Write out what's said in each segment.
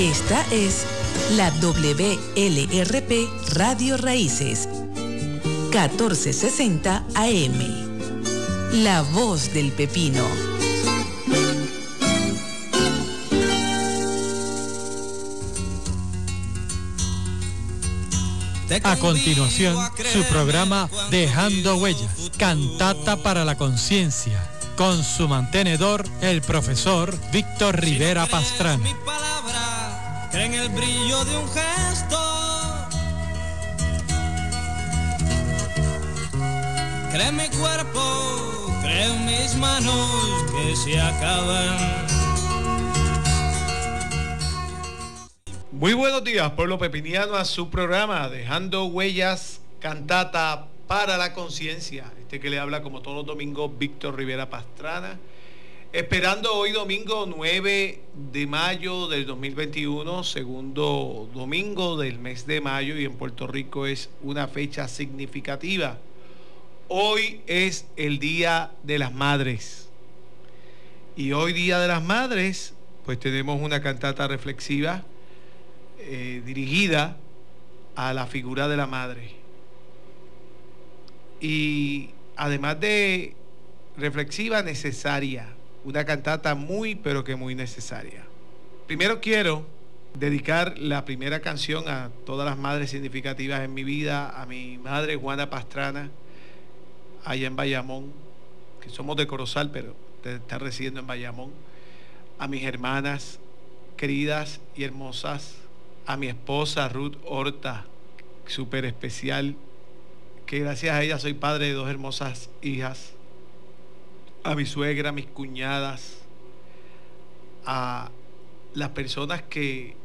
Esta es la WLRP Radio Raíces, 1460 AM. La voz del pepino. A continuación, su programa Dejando Huellas, Cantata para la Conciencia, con su mantenedor, el profesor Víctor Rivera Pastrana. En el brillo de un gesto. Cree mi cuerpo, cree en mis manos que se acaban. Muy buenos días, pueblo pepiniano, a su programa Dejando Huellas, Cantata para la Conciencia. Este que le habla como todos los domingos, Víctor Rivera Pastrana. Esperando hoy domingo 9 de mayo del 2021, segundo domingo del mes de mayo y en Puerto Rico es una fecha significativa. Hoy es el Día de las Madres. Y hoy Día de las Madres, pues tenemos una cantata reflexiva eh, dirigida a la figura de la madre. Y además de reflexiva, necesaria. Una cantata muy, pero que muy necesaria. Primero quiero dedicar la primera canción a todas las madres significativas en mi vida, a mi madre Juana Pastrana, allá en Bayamón, que somos de Corozal, pero está residiendo en Bayamón, a mis hermanas queridas y hermosas, a mi esposa Ruth Horta, súper especial, que gracias a ella soy padre de dos hermosas hijas, a mi suegra, a mis cuñadas, a las personas que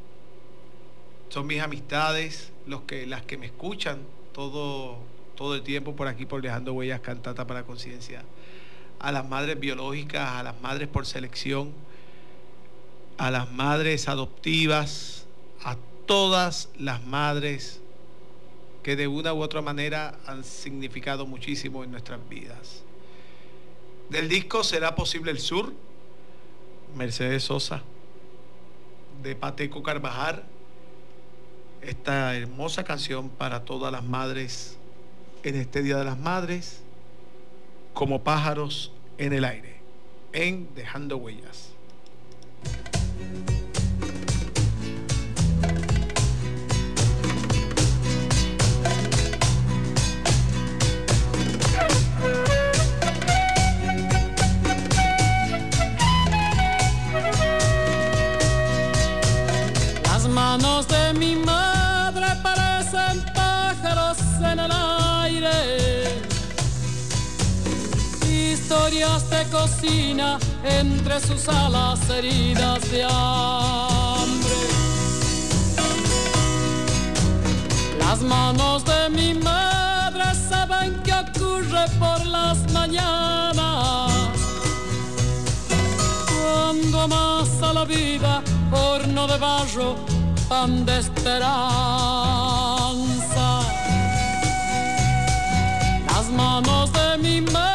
son mis amistades, los que, las que me escuchan todo, todo el tiempo por aquí por Dejando Huellas Cantata para Conciencia, a las madres biológicas, a las madres por selección, a las madres adoptivas, a todas las madres que de una u otra manera han significado muchísimo en nuestras vidas. Del disco Será Posible el Sur, Mercedes Sosa, de Pateco Carvajal, esta hermosa canción para todas las madres en este Día de las Madres, como pájaros en el aire, en Dejando Huellas. Historias de cocina entre sus alas heridas de hambre. Las manos de mi madre saben qué ocurre por las mañanas. Cuando amasa la vida, horno de barro, pan de esperanza. Las manos de mi madre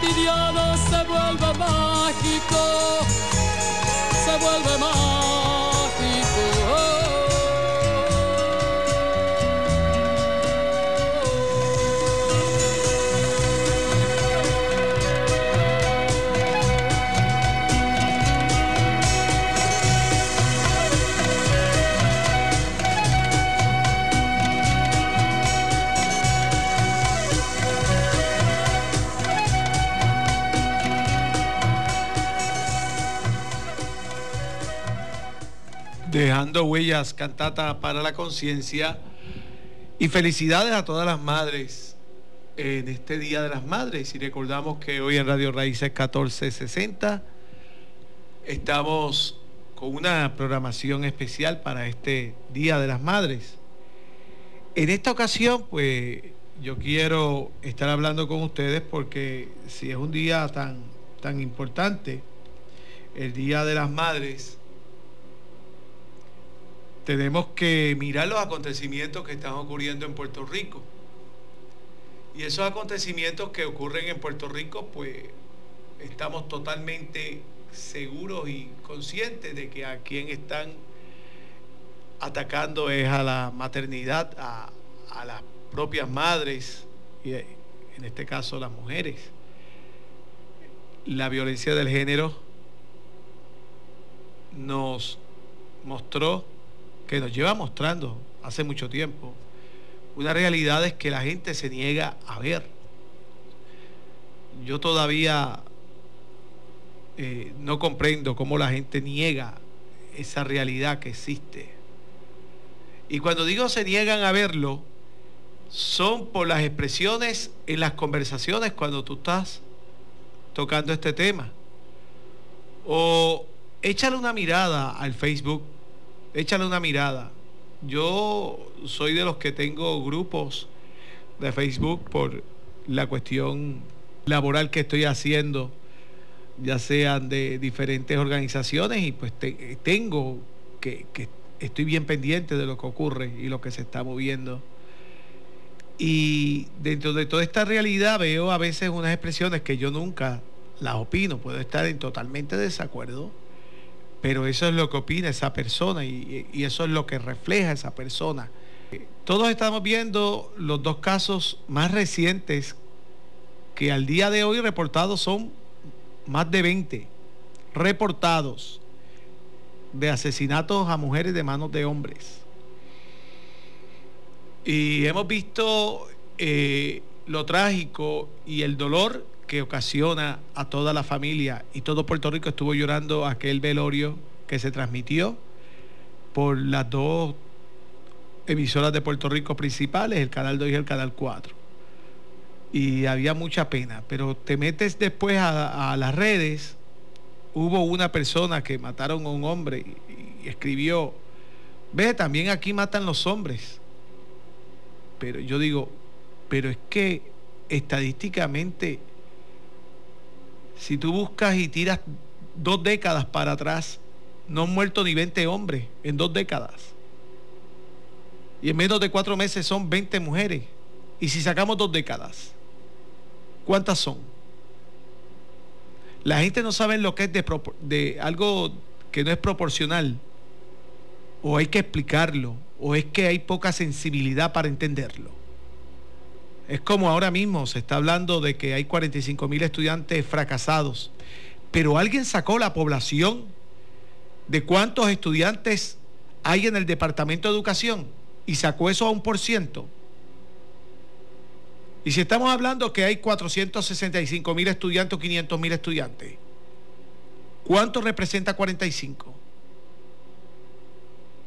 cotidiano se vuelve mágico, se vuelve mágico. Dejando huellas, cantata para la conciencia. Y felicidades a todas las madres en este Día de las Madres. Y recordamos que hoy en Radio Raíces 1460 estamos con una programación especial para este Día de las Madres. En esta ocasión, pues yo quiero estar hablando con ustedes porque si es un día tan, tan importante, el Día de las Madres, tenemos que mirar los acontecimientos que están ocurriendo en Puerto Rico. Y esos acontecimientos que ocurren en Puerto Rico, pues estamos totalmente seguros y conscientes de que a quien están atacando es a la maternidad, a, a las propias madres, y en este caso las mujeres. La violencia del género nos mostró que nos lleva mostrando hace mucho tiempo una realidad es que la gente se niega a ver. Yo todavía eh, no comprendo cómo la gente niega esa realidad que existe. Y cuando digo se niegan a verlo, son por las expresiones en las conversaciones cuando tú estás tocando este tema. O échale una mirada al Facebook échale una mirada. Yo soy de los que tengo grupos de Facebook por la cuestión laboral que estoy haciendo, ya sean de diferentes organizaciones, y pues tengo que, estoy bien pendiente de lo que ocurre y lo que se está moviendo. Y dentro de toda esta realidad veo a veces unas expresiones que yo nunca las opino, puedo estar en totalmente desacuerdo pero eso es lo que opina esa persona y, eso es lo que refleja esa persona. Todos estamos viendo los dos casos más recientes que al día de hoy reportados son más de 20 reportados de asesinatos a mujeres de manos de hombres. Y hemos visto eh, lo trágico y el dolor que ocasiona a toda la familia y todo Puerto Rico estuvo llorando aquel velorio que se transmitió por las dos emisoras de Puerto Rico principales, el Canal 2 y el Canal 4. Y había mucha pena, pero te metes después a, las redes, hubo una persona que mataron a un hombre y, y escribió, ve, también aquí matan los hombres. Pero yo digo, pero es que estadísticamente si tú buscas y tiras dos décadas para atrás, no han muerto ni 20 hombres en dos décadas. Y en menos de cuatro meses son 20 mujeres. Y si sacamos dos décadas, ¿cuántas son? La gente no sabe lo que es de, de algo que no es proporcional. O hay que explicarlo. O es que hay poca sensibilidad para entenderlo. Es como ahora mismo se está hablando de que hay 45 mil estudiantes fracasados, pero alguien sacó la población de cuántos estudiantes hay en el Departamento de Educación y sacó eso a un por ciento. Y si estamos hablando que hay 465 mil estudiantes o 500 mil estudiantes, ¿cuánto representa 45?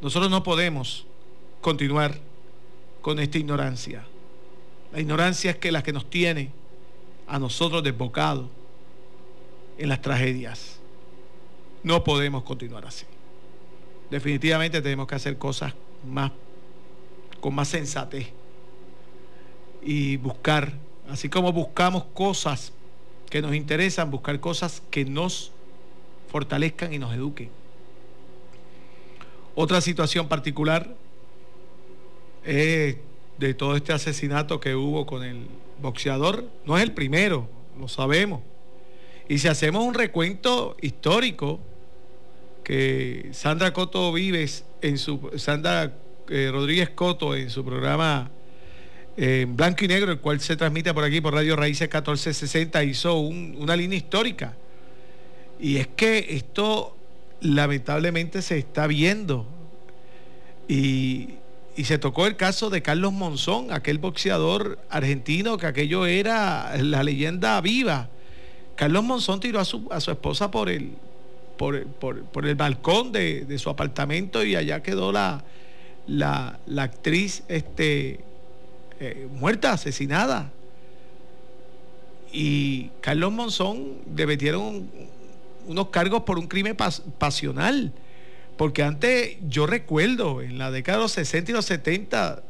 Nosotros no podemos continuar con esta ignorancia. La ignorancia es que la que nos tiene a nosotros desbocados en las tragedias. No podemos continuar así. Definitivamente tenemos que hacer cosas más con más sensatez y buscar, así como buscamos cosas que nos interesan buscar cosas que nos fortalezcan y nos eduquen. Otra situación particular es de todo este asesinato que hubo con el boxeador. No es el primero, lo sabemos. Y si hacemos un recuento histórico, que Sandra Coto Vives en su Sandra eh, Rodríguez Coto en su programa eh, blanco y negro, el cual se transmite por aquí por Radio Raíces 1460, hizo una línea histórica. Y es que esto lamentablemente se está viendo. Y, y se tocó el caso de Carlos Monzón, aquel boxeador argentino que aquello era la leyenda viva. Carlos Monzón tiró a su, a su esposa por el, por, por, el balcón de, su apartamento y allá quedó la, la, actriz este, eh, muerta, asesinada. Y Carlos Monzón le metieron unos cargos por un crimen pasional. Porque antes, yo recuerdo, en la década de los 60 y los 70,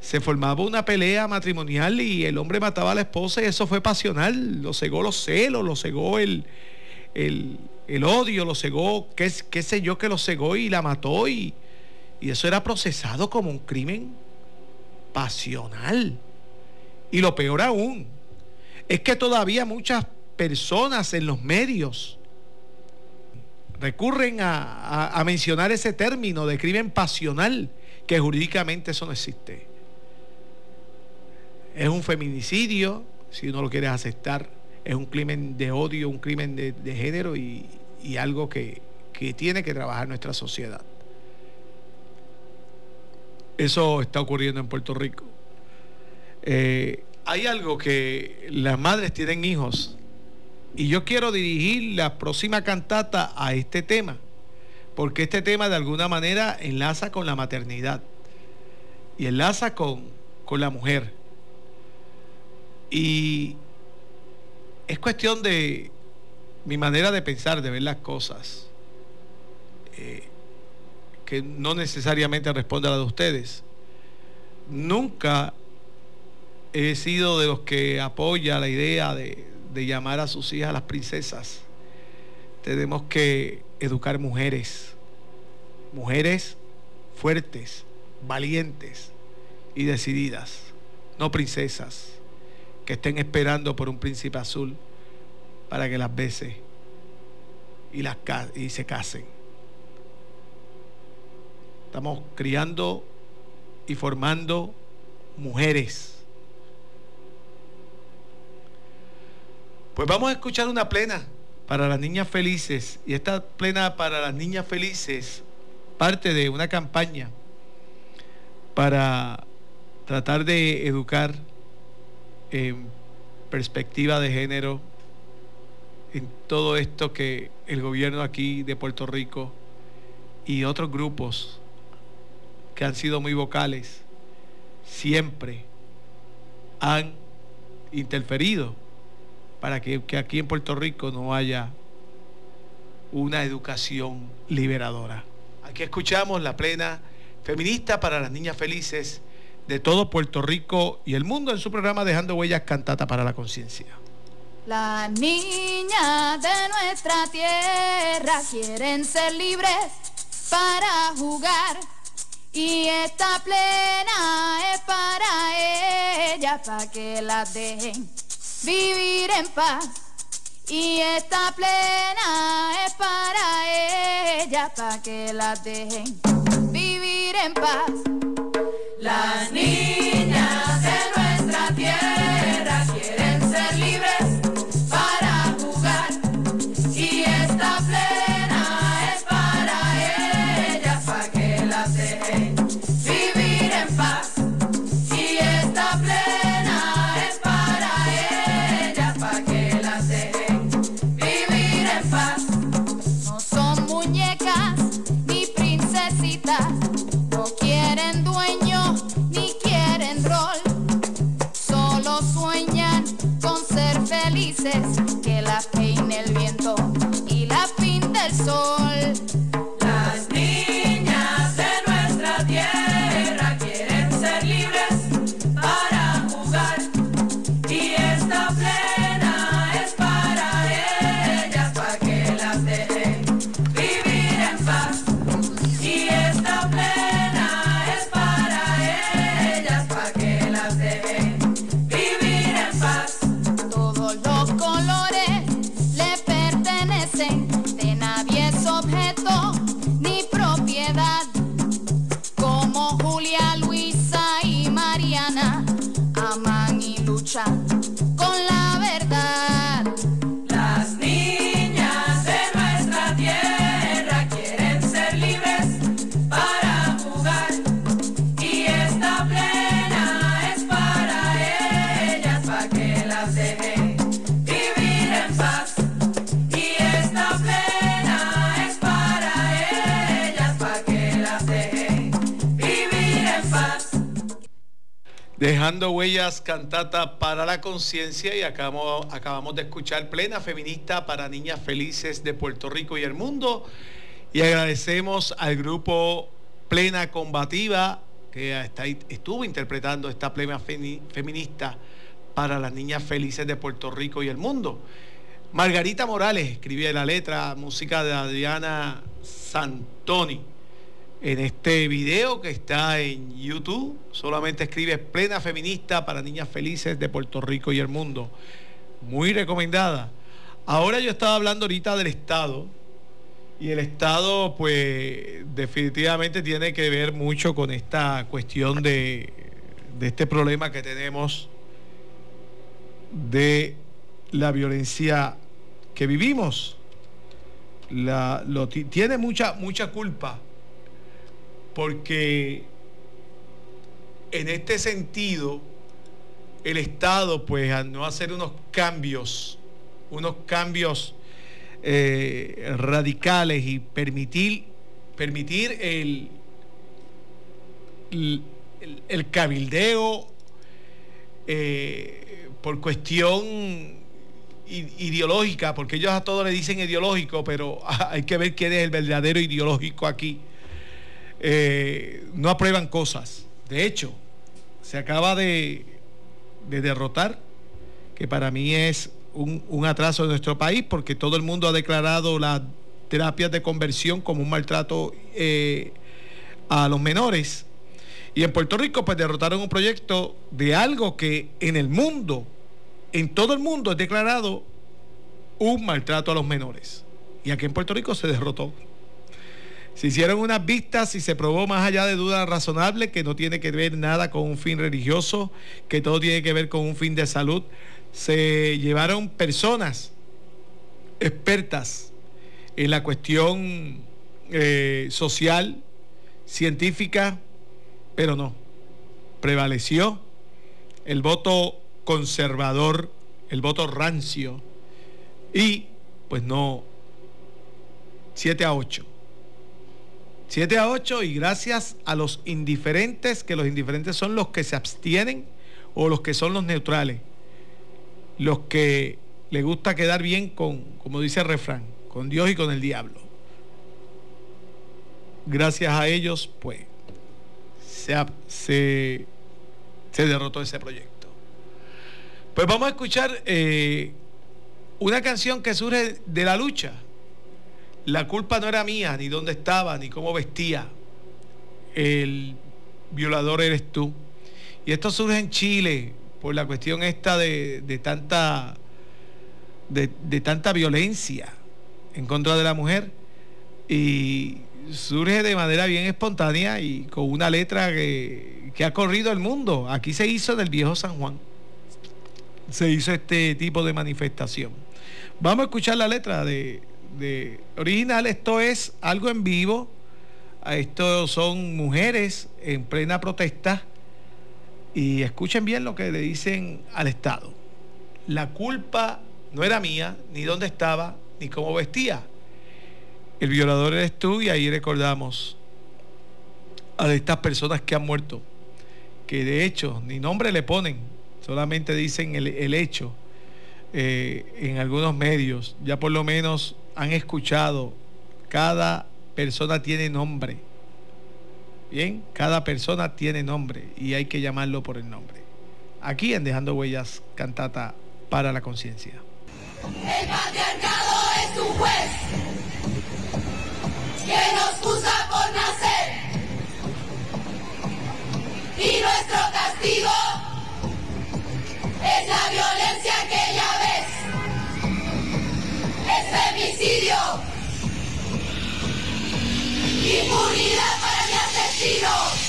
se formaba una pelea matrimonial y el hombre mataba a la esposa y eso fue pasional. Lo cegó los celos, lo cegó el, el, odio, lo cegó, qué, qué, sé yo, que lo cegó y la mató y, y eso era procesado como un crimen pasional. Y lo peor aún, es que todavía muchas personas en los medios recurren a, mencionar ese término de crimen pasional, que jurídicamente eso no existe. Es un feminicidio, si uno lo quiere aceptar, es un crimen de odio, un crimen de, género y, algo que, tiene que trabajar nuestra sociedad. Eso está ocurriendo en Puerto Rico. Eh, hay algo que las madres tienen hijos y yo quiero dirigir la próxima cantata a este tema, porque este tema de alguna manera enlaza con la maternidad y enlaza con, con la mujer. Y es cuestión de mi manera de pensar, de ver las cosas, eh, que no necesariamente responde a la de ustedes. Nunca he sido de los que apoya la idea de, de llamar a sus hijas las princesas. Tenemos que educar mujeres, mujeres fuertes, valientes y decididas, no princesas que estén esperando por un príncipe azul para que las bese y, y se casen. Estamos criando y formando mujeres Pues vamos a escuchar una plena para las niñas felices. Y esta plena para las niñas felices parte de una campaña para tratar de educar en perspectiva de género en todo esto que el gobierno aquí de Puerto Rico y otros grupos que han sido muy vocales siempre han interferido para que, aquí en Puerto Rico no haya una educación liberadora. Aquí escuchamos la plena feminista para las niñas felices de todo Puerto Rico y el mundo en su programa Dejando Huellas Cantata para la Conciencia. Las niñas de nuestra tierra quieren ser libres para jugar y esta plena es para ellas, para que las dejen vivir en paz. Y esta plena es para ella, para que la dejen vivir en paz. Las niñas cantata para la conciencia y acabamos, acabamos de escuchar Plena Feminista para Niñas Felices de Puerto Rico y el mundo. Y agradecemos al grupo Plena Combativa que está- estuvo interpretando esta plena femi- feminista para las niñas felices de Puerto Rico y el mundo. Margarita Morales escribía la letra, música de Adriana Santoni en este video que está en YouTube. Solamente escribe Plena Feminista para Niñas Felices de Puerto Rico y el mundo. Muy recomendada. Ahora yo estaba hablando ahorita del Estado. Y el Estado, pues, definitivamente tiene que ver mucho con esta cuestión de, de este problema que tenemos de la violencia que vivimos. La, tiene mucha, mucha culpa porque en este sentido el Estado pues al no hacer unos cambios unos cambios eh, radicales y permitir permitir el el, cabildeo eh, por cuestión ideológica, porque ellos a todos le dicen ideológico, pero hay que ver quién es el verdadero ideológico aquí eh, no aprueban cosas. De hecho, se acaba de, de derrotar, que para mí es un, atraso de nuestro país, porque todo el mundo ha declarado las terapias de conversión como un maltrato eh, a los menores. Y en Puerto Rico, pues derrotaron un proyecto de algo que en el mundo, en todo el mundo, es declarado un maltrato a los menores. Y aquí en Puerto Rico se derrotó. Se hicieron unas vistas y se probó más allá de duda razonable que no tiene que ver nada con un fin religioso, que todo tiene que ver con un fin de salud. Se llevaron personas expertas en la cuestión eh, social, científica, pero no. Prevaleció el voto conservador, el voto rancio y pues no, 7 a 8. 7 a 8 y gracias a los indiferentes, que los indiferentes son los que se abstienen o los que son los neutrales, los que le gusta quedar bien con, como dice el refrán, con Dios y con el diablo. Gracias a ellos, pues, se, derrotó ese proyecto. Pues vamos a escuchar eh, una canción que surge de la lucha. La culpa no era mía, ni dónde estaba, ni cómo vestía. El violador eres tú. Y esto surge en Chile por la cuestión esta de, de tanta de, de tanta violencia en contra de la mujer. Y surge de manera bien espontánea y con una letra que, que ha corrido el mundo. Aquí se hizo en el viejo San Juan. Se hizo este tipo de manifestación. Vamos a escuchar la letra de, de original. Esto es algo en vivo. Esto son mujeres en plena protesta. Y escuchen bien lo que le dicen al Estado. La culpa no era mía, ni dónde estaba, ni cómo vestía. El violador eres tú y ahí recordamos a estas personas que han muerto, que de hecho ni nombre le ponen, solamente dicen el, el hecho eh, en algunos medios, ya por lo menos han escuchado, cada persona tiene nombre. Bien, cada persona tiene nombre y hay que llamarlo por el nombre. Aquí en Dejando Huellas, cantata para la conciencia. El patriarcado es un juez que nos juzga por nacer. Y nuestro castigo es la violencia que ya. Es femicidio. Impunidad para mi asesino.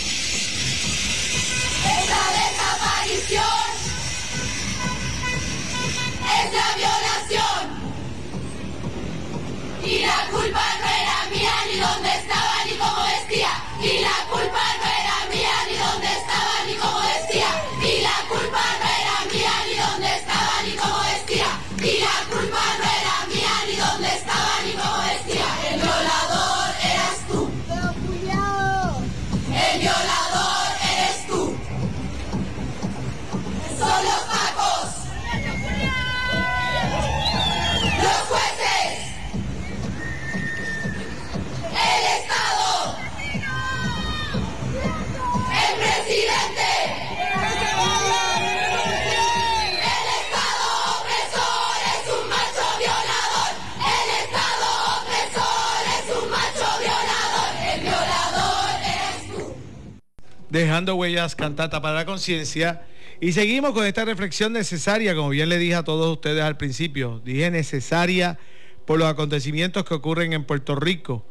Dejando huellas, cantata para la conciencia. Y seguimos con esta reflexión necesaria, como bien le dije a todos ustedes al principio. Dije necesaria por los acontecimientos que ocurren en Puerto Rico.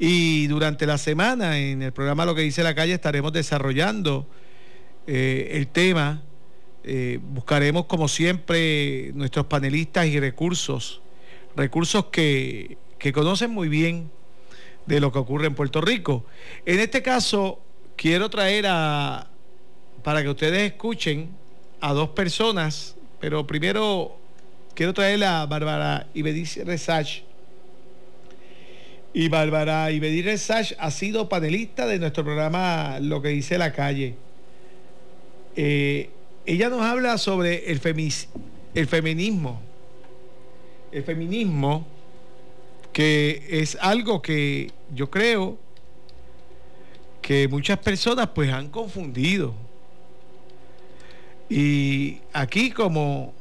Y durante la semana, en el programa Lo que dice la calle, estaremos desarrollando eh, el tema. Eh, buscaremos, como siempre, nuestros panelistas y recursos. Recursos que, que conocen muy bien de lo que ocurre en Puerto Rico. En este caso, quiero traer a, para que ustedes escuchen, a dos personas, pero primero quiero traer a Bárbara Ibediz Resach. Y Bárbara Ibediz Resach ha sido panelista de nuestro programa Lo que dice la calle. Eh, ella nos habla sobre el, el feminismo. El feminismo que es algo que yo creo que muchas personas pues han confundido. Y aquí como,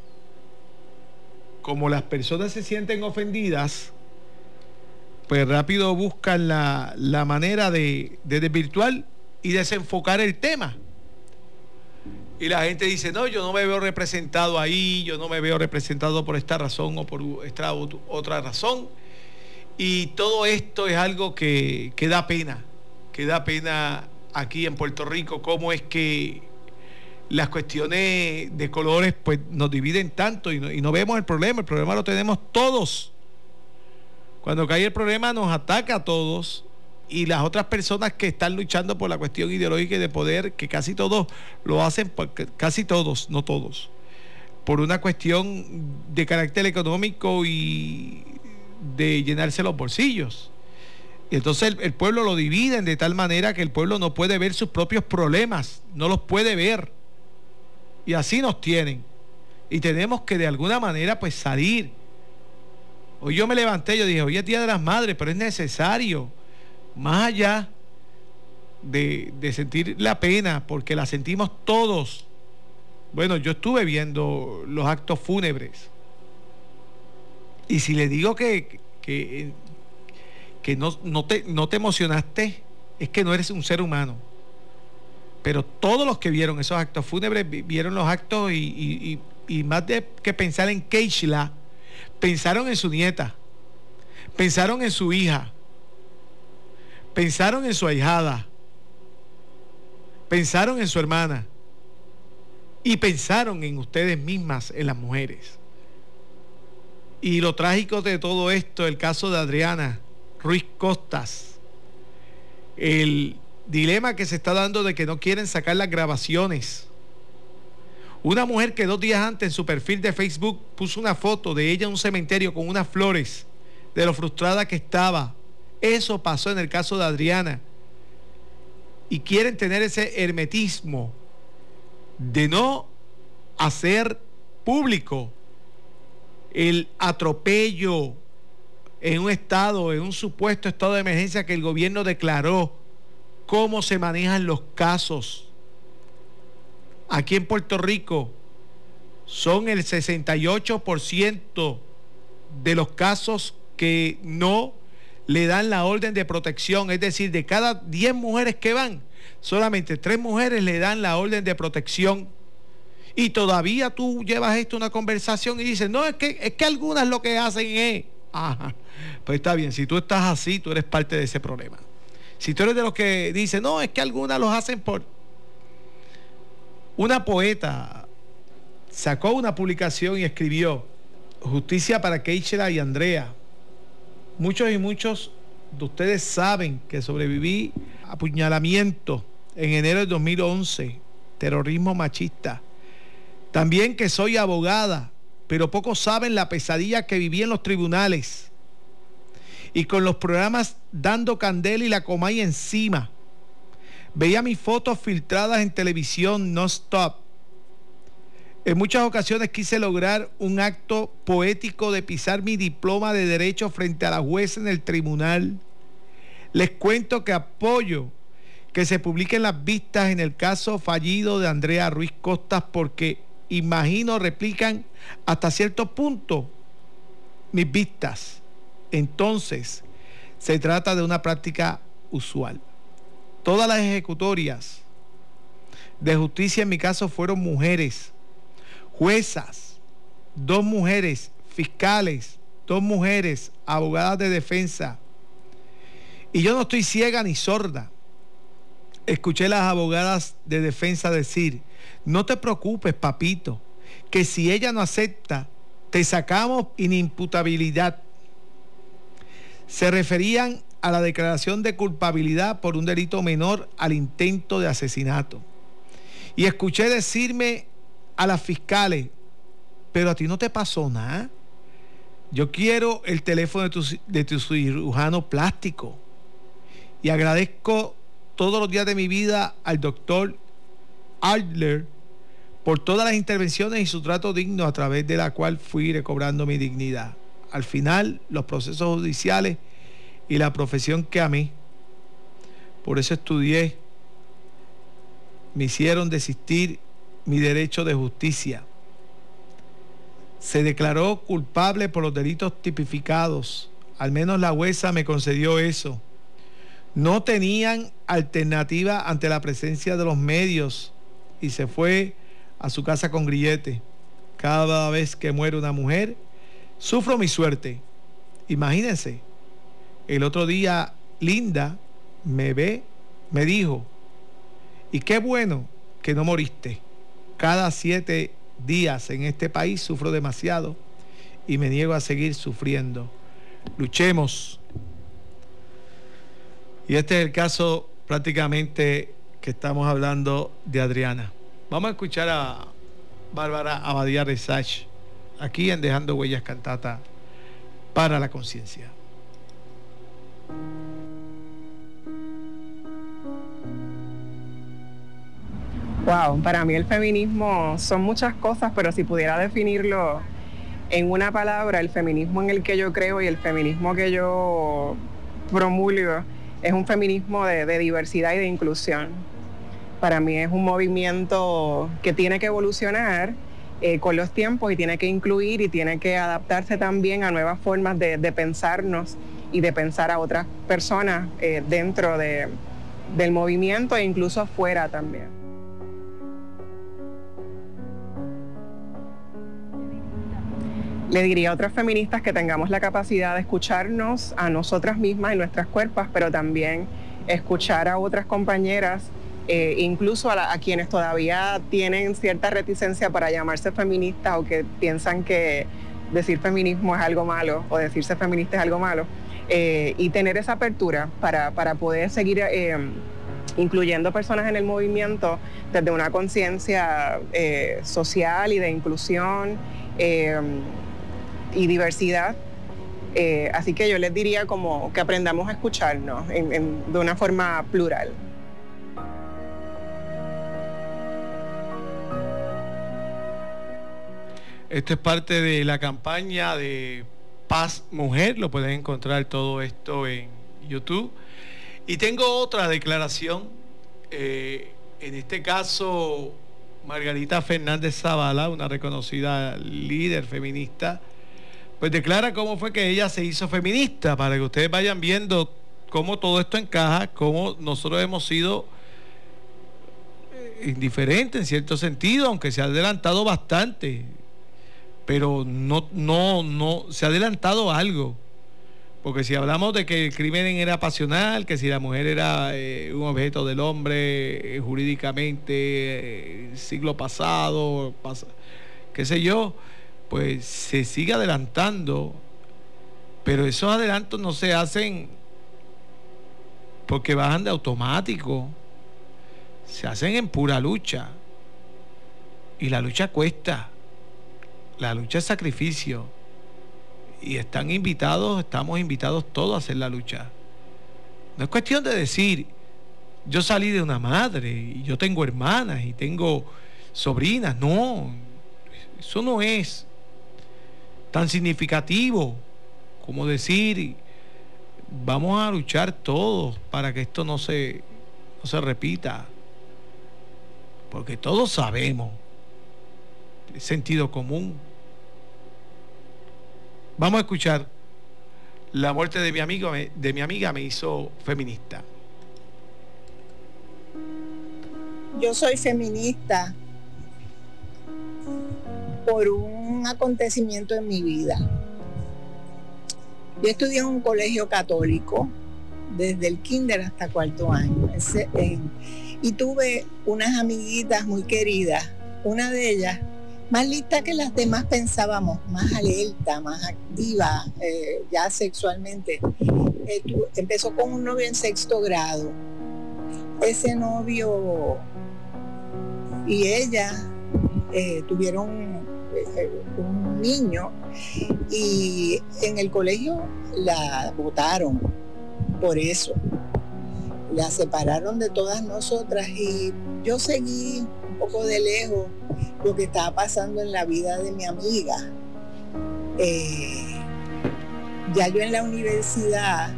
como las personas se sienten ofendidas, pues rápido buscan la, manera de, de desvirtuar y desenfocar el tema. Y la gente dice, no, yo no me veo representado ahí, yo no me veo representado por esta razón o por esta otra razón. Y todo esto es algo que, da pena, que da pena aquí en Puerto Rico, cómo es que las cuestiones de colores pues nos dividen tanto y no, y no, vemos el problema, el problema lo tenemos todos. Cuando cae el problema nos ataca a todos y las otras personas que están luchando por la cuestión ideológica y de poder, que casi todos lo hacen, casi todos, no todos, por una cuestión de carácter económico y de llenarse los bolsillos. Entonces el, pueblo lo dividen de tal manera que el pueblo no puede ver sus propios problemas, no los puede ver. Y así nos tienen. Y tenemos que de alguna manera pues salir. Hoy yo me levanté, yo dije, hoy es Día de las Madres, pero es necesario, más allá de, de sentir la pena, porque la sentimos todos. Bueno, yo estuve viendo los actos fúnebres y si le digo que, que, no, no, te, no te emocionaste, es que no eres un ser humano. Pero todos los que vieron esos actos fúnebres vieron los actos y, más de que pensar en Keishla, pensaron en su nieta, pensaron en su hija, pensaron en su ahijada, pensaron en su hermana y pensaron en ustedes mismas, en las mujeres. Y lo trágico de todo esto, el caso de Adriana Ruiz Costas, el dilema que se está dando de que no quieren sacar las grabaciones. Una mujer que dos días antes en su perfil de Facebook puso una foto de ella en un cementerio con unas flores, de lo frustrada que estaba. Eso pasó en el caso de Adriana. Y quieren tener ese hermetismo de no hacer público el atropello en un estado, en un supuesto estado de emergencia que el gobierno declaró, cómo se manejan los casos. Aquí en Puerto Rico son el 68% de los casos que no le dan la orden de protección, es decir, de cada 10 mujeres que van, solamente 3 mujeres le dan la orden de protección y todavía tú llevas esto a una conversación y dices, no, es que, es que algunas lo que hacen es, ajá, pues está bien, si tú estás así, tú eres parte de ese problema. Si tú eres de los que dicen, no, es que algunas los hacen por... Una poeta sacó una publicación y escribió, Justicia para Keishla y Andrea. Muchos y muchos de ustedes saben que sobreviví a apuñalamiento en enero de 2011, terrorismo machista. También que soy abogada, pero pocos saben la pesadilla que viví en los tribunales. Y con los programas dando candela y la comay encima. Veía mis fotos filtradas en televisión no stop. En muchas ocasiones quise lograr un acto poético de pisar mi diploma de derecho frente a la jueza en el tribunal. Les cuento que apoyo que se publiquen las vistas en el caso fallido de Andrea Ruiz Costas porque imagino, replican hasta cierto punto mis vistas. Entonces, se trata de una práctica usual. Todas las ejecutorias de justicia en mi caso fueron mujeres, juezas, dos mujeres, fiscales, dos mujeres, abogadas de defensa. Y yo no estoy ciega ni sorda. Escuché las abogadas de defensa decir, no te preocupes, papito, que si ella no acepta, te sacamos inimputabilidad. Se referían a la declaración de culpabilidad por un delito menor al intento de asesinato. Y escuché decirme a las fiscales, pero a ti no te pasó nada. Yo quiero el teléfono de tu, de tu cirujano plástico. Y agradezco todos los días de mi vida al doctor Adler por todas las intervenciones y su trato digno a través de la cual fui recobrando mi dignidad. Al final, los procesos judiciales y la profesión que amé, por eso estudié, me hicieron desistir mi derecho de justicia. Se declaró culpable por los delitos tipificados. Al menos la huesa me concedió eso. No tenían alternativa ante la presencia de los medios y se fue a su casa con grillete. Cada vez que muere una mujer, sufro mi suerte. Imagínense, el otro día Linda me ve, me dijo, y qué bueno que no moriste. Cada siete días en este país sufro demasiado y me niego a seguir sufriendo. Luchemos. Y este es el caso prácticamente que estamos hablando de Adriana. Vamos a escuchar a Bárbara Abadía Resach aquí en Dejando Huellas Cantata para la Conciencia. Wow, para mí el feminismo son muchas cosas, pero si pudiera definirlo en una palabra, el feminismo en el que yo creo y el feminismo que yo promulgo es un feminismo de, diversidad y de inclusión. Para mí es un movimiento que tiene que evolucionar eh, con los tiempos y tiene que incluir y tiene que adaptarse también a nuevas formas de, pensarnos y de pensar a otras personas eh, dentro del movimiento e incluso afuera también. le diría a otras feministas que tengamos la capacidad de escucharnos a nosotras mismas y nuestras cuerpos, pero también escuchar a otras compañeras, eh, incluso a, quienes todavía tienen cierta reticencia para llamarse feministas o que piensan que decir feminismo es algo malo o decirse feminista es algo malo, eh, y tener esa apertura para, poder seguir eh, incluyendo personas en el movimiento desde una conciencia social y de inclusión y diversidad. Así que yo les diría como que aprendamos a escucharnos de una forma plural. Esto es parte de la campaña de Paz Mujer, lo pueden encontrar todo esto en YouTube. Y tengo otra declaración, eh, en este caso Margarita Fernández Zavala, una reconocida líder feminista, pues declara cómo fue que ella se hizo feminista, para que ustedes vayan viendo cómo todo esto encaja, cómo nosotros hemos sido eh, indiferentes en cierto sentido, aunque se ha adelantado bastante, pero no, no, no, se ha adelantado algo. Porque si hablamos de que el crimen era pasional, que si la mujer era eh, un objeto del hombre eh, jurídicamente, siglo pasado, qué sé yo, pues se sigue adelantando, pero esos adelantos no se hacen porque bajan de automático, se hacen en pura lucha. Y la lucha cuesta, la lucha es sacrificio. Y están invitados, estamos invitados todos a hacer la lucha. No es cuestión de decir, yo salí de una madre y yo tengo hermanas y tengo sobrinas, no, eso no es tan significativo como decir, vamos a luchar todos para que esto no se, no se repita. Porque todos sabemos, sentido común. Vamos a escuchar, la muerte de mi, amigo, de mi amiga me hizo feminista. yo soy feminista por un acontecimiento en mi vida. Yo estudié en un colegio católico desde el kinder hasta cuarto año y tuve unas amiguitas muy queridas. Una de ellas, más lista que las demás pensábamos, más alerta, más activa eh, ya sexualmente. Eh, empezó con un novio en sexto grado. Ese novio y ella eh, tuvieron un niño y en el colegio la votaron por eso. La separaron de todas nosotras y yo seguí un poco de lejos lo que estaba pasando en la vida de mi amiga. Eh, ya yo en la universidad,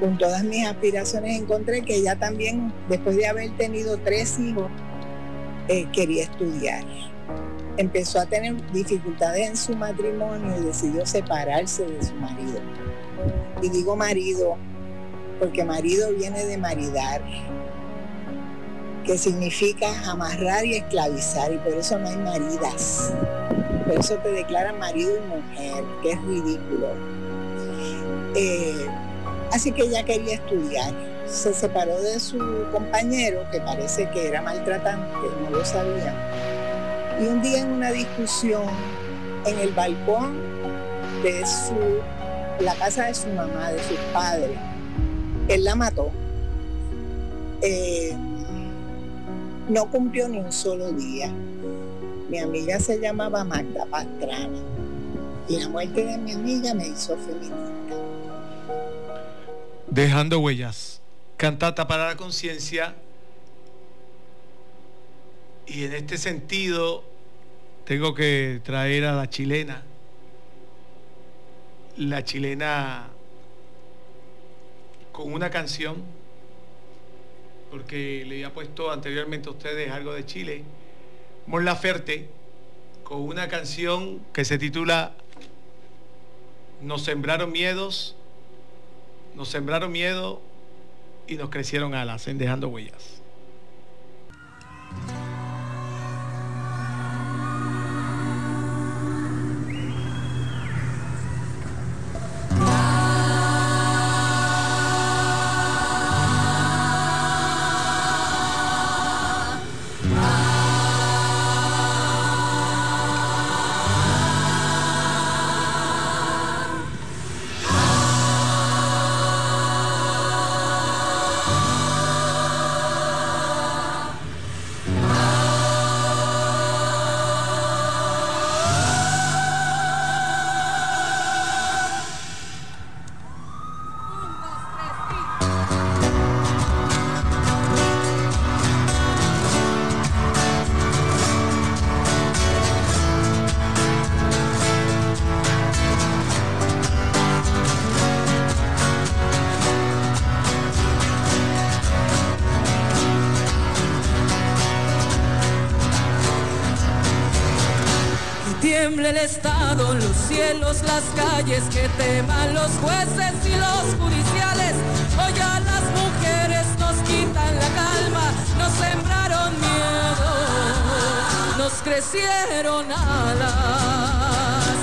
con todas mis aspiraciones, encontré que ella también, después de haber tenido tres hijos, eh, quería estudiar empezó a tener dificultades en su matrimonio y decidió separarse de su marido. Y digo marido porque marido viene de maridar, que significa amarrar y esclavizar, y por eso no hay maridas. Por eso te declaran marido y mujer, que es ridículo. Eh, así que ella quería estudiar. Se separó de su compañero, que parece que era maltratante, no lo sabía y un día en una discusión en el balcón de su, la casa de su mamá, de sus padres, él la mató. Eh, no cumplió ni un solo día. Mi amiga se llamaba Magda Pastrana y la muerte de mi amiga me hizo feminista. Dejando huellas, cantata para la conciencia y en este sentido tengo que traer a la chilena. La chilena con una canción, porque le había puesto anteriormente a ustedes algo de Chile. Mon Laferte, con una canción que se titula Nos sembraron miedos, nos sembraron miedo y nos crecieron alas en dejando huellas. Crecieron alas.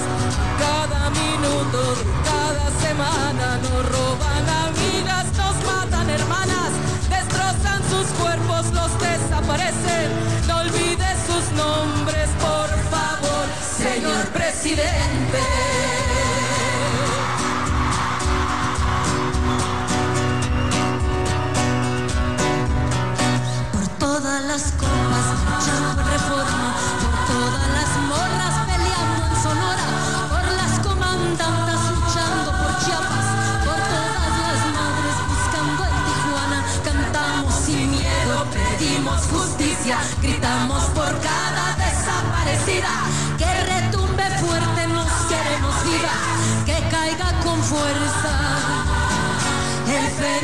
Cada minuto, cada semana nos roban amigas, nos matan hermanas, destrozan sus cuerpos, los desaparecen. No olvides sus nombres, por señor presidente. Por todas las copas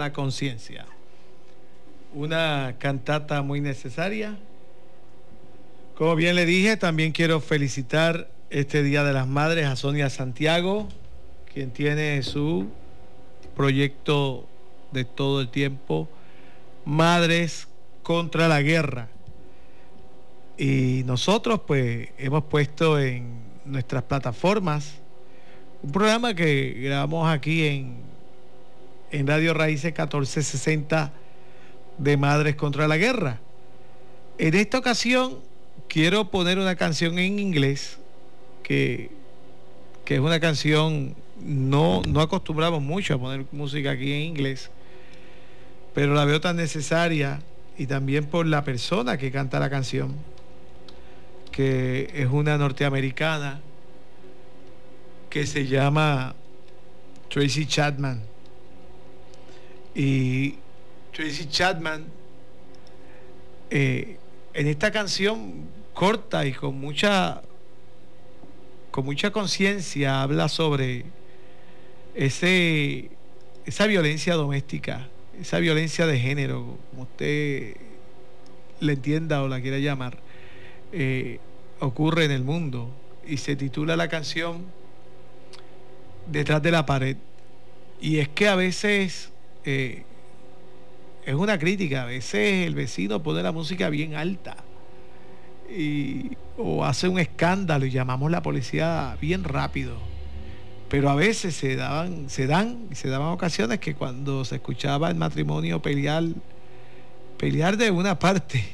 La conciencia. Una cantata muy necesaria. Como bien le dije, también quiero felicitar este Día de las Madres a Sonia Santiago, quien tiene su proyecto de todo el tiempo, Madres contra la Guerra. Y nosotros pues hemos puesto en nuestras plataformas un programa que grabamos aquí en, en Radio Raíces 1460 de Madres contra la Guerra. En esta ocasión quiero poner una canción en inglés que, que es una canción, no, no acostumbramos mucho a poner música aquí en inglés, pero la veo tan necesaria y también por la persona que canta la canción, que es una norteamericana que se llama Tracy Chapman. Y Tracy Chapman, eh, en esta canción corta y con mucha, con mucha conciencia, habla sobre ese, esa violencia doméstica, esa violencia de género, como usted le entienda o la quiera llamar, eh, ocurre en el mundo. Y se titula la canción detrás de la pared. Y es que a veces eh, es una crítica, a veces el vecino pone la música bien alta y, o hace un escándalo y llamamos la policía bien rápido. Pero a veces se daban, se dan, se daban ocasiones que cuando se escuchaba el matrimonio pelear, pelear de una parte,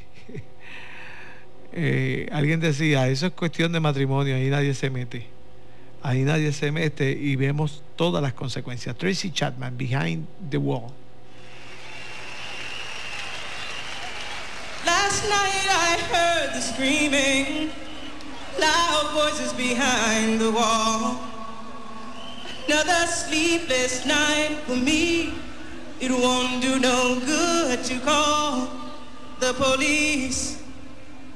eh, alguien decía, eso es cuestión de matrimonio, ahí nadie se mete. Ahí nadie se mete y vemos todas las consecuencias. Tracy Chapman, Behind the Wall. Last night I heard the screaming, loud voices behind the wall. Another sleepless night for me. It won't do no good to call the police.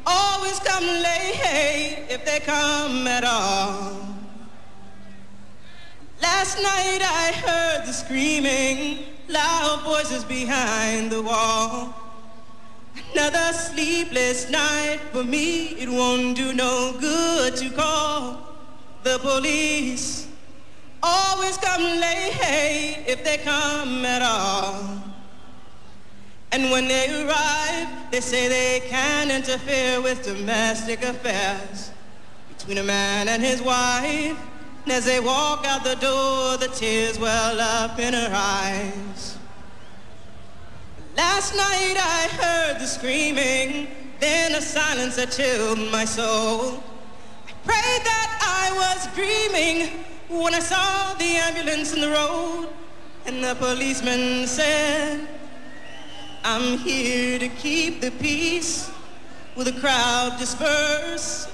Always come late if they come at all. Last night I heard the screaming, loud voices behind the wall. Another sleepless night for me. It won't do no good to call the police. Always come late hey if they come at all. And when they arrive, they say they can't interfere with domestic affairs between a man and his wife. And as they walk out the door, the tears well up in her eyes. Last night I heard the screaming, then a silence that chilled my soul. I prayed that I was dreaming when I saw the ambulance in the road, and the policeman said, I'm here to keep the peace. Will the crowd disperse?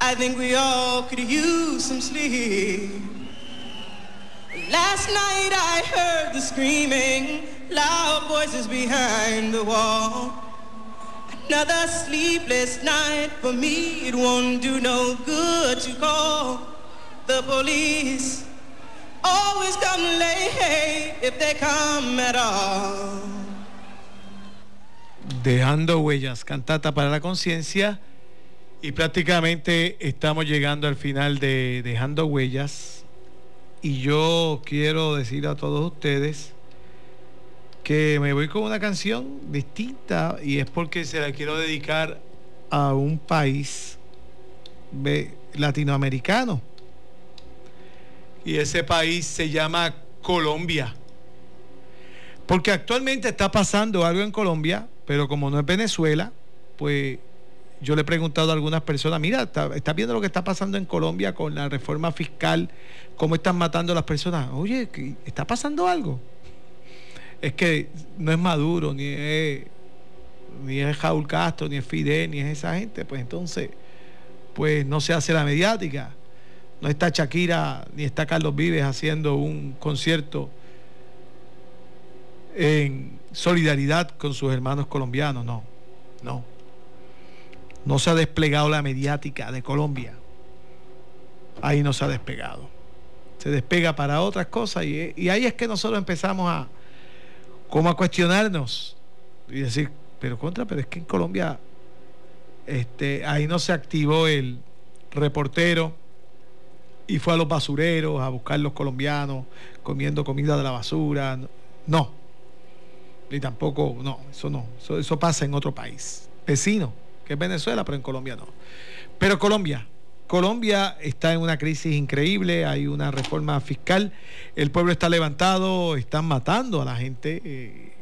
I think we all could use some sleep. Last night I heard the screaming, loud voices behind the wall. Another sleepless night for me. It won't do no good to call the police. Always come late if they come at all. Dejando huellas, cantata para la conciencia. Y prácticamente estamos llegando al final de Dejando huellas. Y yo quiero decir a todos ustedes que me voy con una canción distinta y es porque se la quiero dedicar a un país latinoamericano. Y ese país se llama Colombia. Porque actualmente está pasando algo en Colombia, pero como no es Venezuela, pues yo le he preguntado a algunas personas, mira, ¿estás está viendo lo que está pasando en Colombia con la reforma fiscal? ¿Cómo están matando a las personas? Oye, ¿está pasando algo? Es que no es Maduro, ni es, ni es Raúl Castro, ni es Fidel, ni es esa gente. Pues entonces, pues no se hace la mediática. No está Shakira, ni está Carlos Vives haciendo un concierto en solidaridad con sus hermanos colombianos. No, no. No se ha desplegado la mediática de Colombia. Ahí no se ha despegado. Se despega para otras cosas y, y ahí es que nosotros empezamos a, como a cuestionarnos y decir, pero contra, pero es que en Colombia este, ahí no se activó el reportero y fue a los basureros a buscar los colombianos comiendo comida de la basura. No. Ni tampoco, no, eso no. Eso, eso pasa en otro país. Vecino, que es Venezuela, pero en Colombia no. Pero Colombia, Colombia está en una crisis increíble, hay una reforma fiscal, el pueblo está levantado, están matando a la gente. Eh,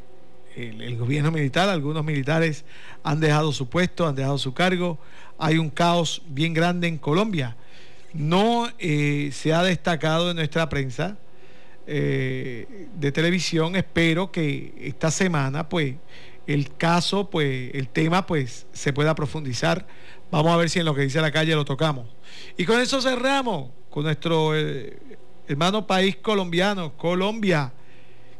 el, gobierno militar, algunos militares han dejado su puesto, han dejado su cargo. Hay un caos bien grande en Colombia. No eh, se ha destacado en nuestra prensa eh, de televisión. Espero que esta semana, pues, el caso, pues, el tema, pues, se pueda profundizar. Vamos a ver si en lo que dice la calle lo tocamos. Y con eso cerramos con nuestro eh, hermano país colombiano, Colombia.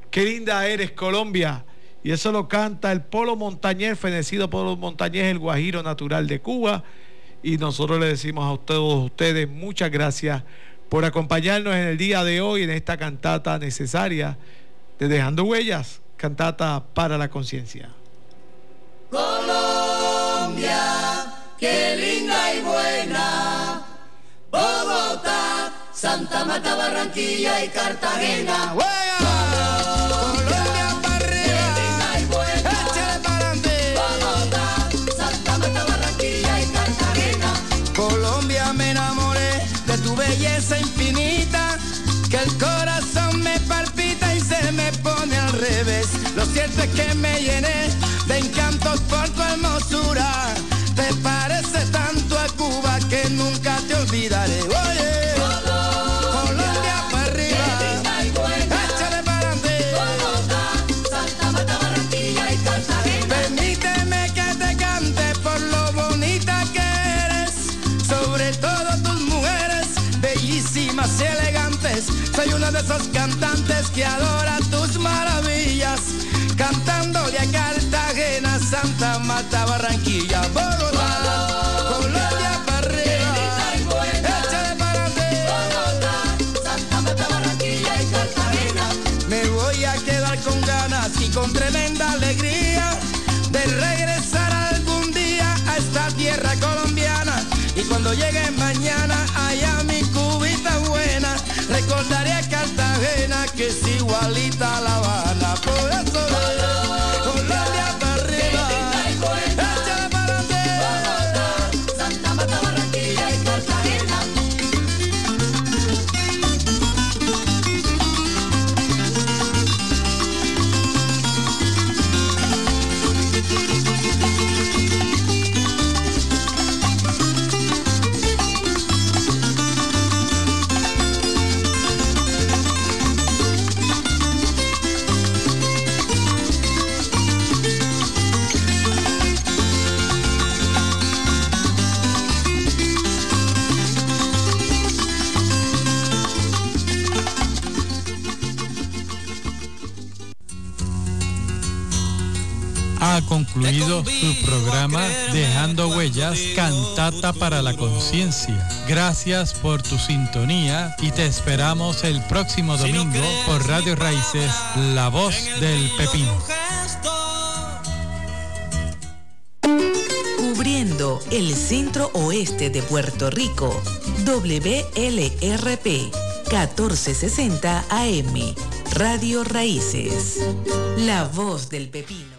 Qué linda eres, Colombia. Y eso lo canta el Polo Montañés, fenecido Polo Montañés, el Guajiro natural de Cuba. Y nosotros le decimos a todos ustedes muchas gracias por acompañarnos en el día de hoy en esta cantata necesaria de Dejando Huellas, cantata para la conciencia. Colombia, qué linda y buena. Bogotá, Santa Marta, Barranquilla y Cartagena. Colombia para arriba. Qué linda y buena. Échale para adelante. Bogotá, Santa Marta, Barranquilla y Cartagena. Colombia me enamoré de tu belleza infinita, es que me llené de encantos por tu hermosura. Te parece tanto a Cuba que nunca te olvidaré. Oye, Colombia arriba. Échale para adelante. Santa Marta, Barranquilla y Cartagena. Permíteme que te cante por lo bonita que eres, sobre todo tus mujeres, bellísimas y elegantes. Soy uno de esos cantantes que adora Cartagena, Santa Marta, Barranquilla, Bogotá, Colombia para arriba. Échale para adelante. Santa Marta, Barranquilla y Cartagena. Me voy a quedar con ganas y con tremenda alegría de regresar algún día a esta tierra colombiana. Y cuando llegue mañana allá mi cubita buena, recordaré a Cartagena que es igualita a La Habana. Cantata para la Conciencia. Gracias por tu sintonía y te esperamos el próximo domingo por Radio Raíces, La Voz del Pepino. Cubriendo el centro oeste de Puerto Rico, WLRP 1460 AM, Radio Raíces, La Voz del Pepino.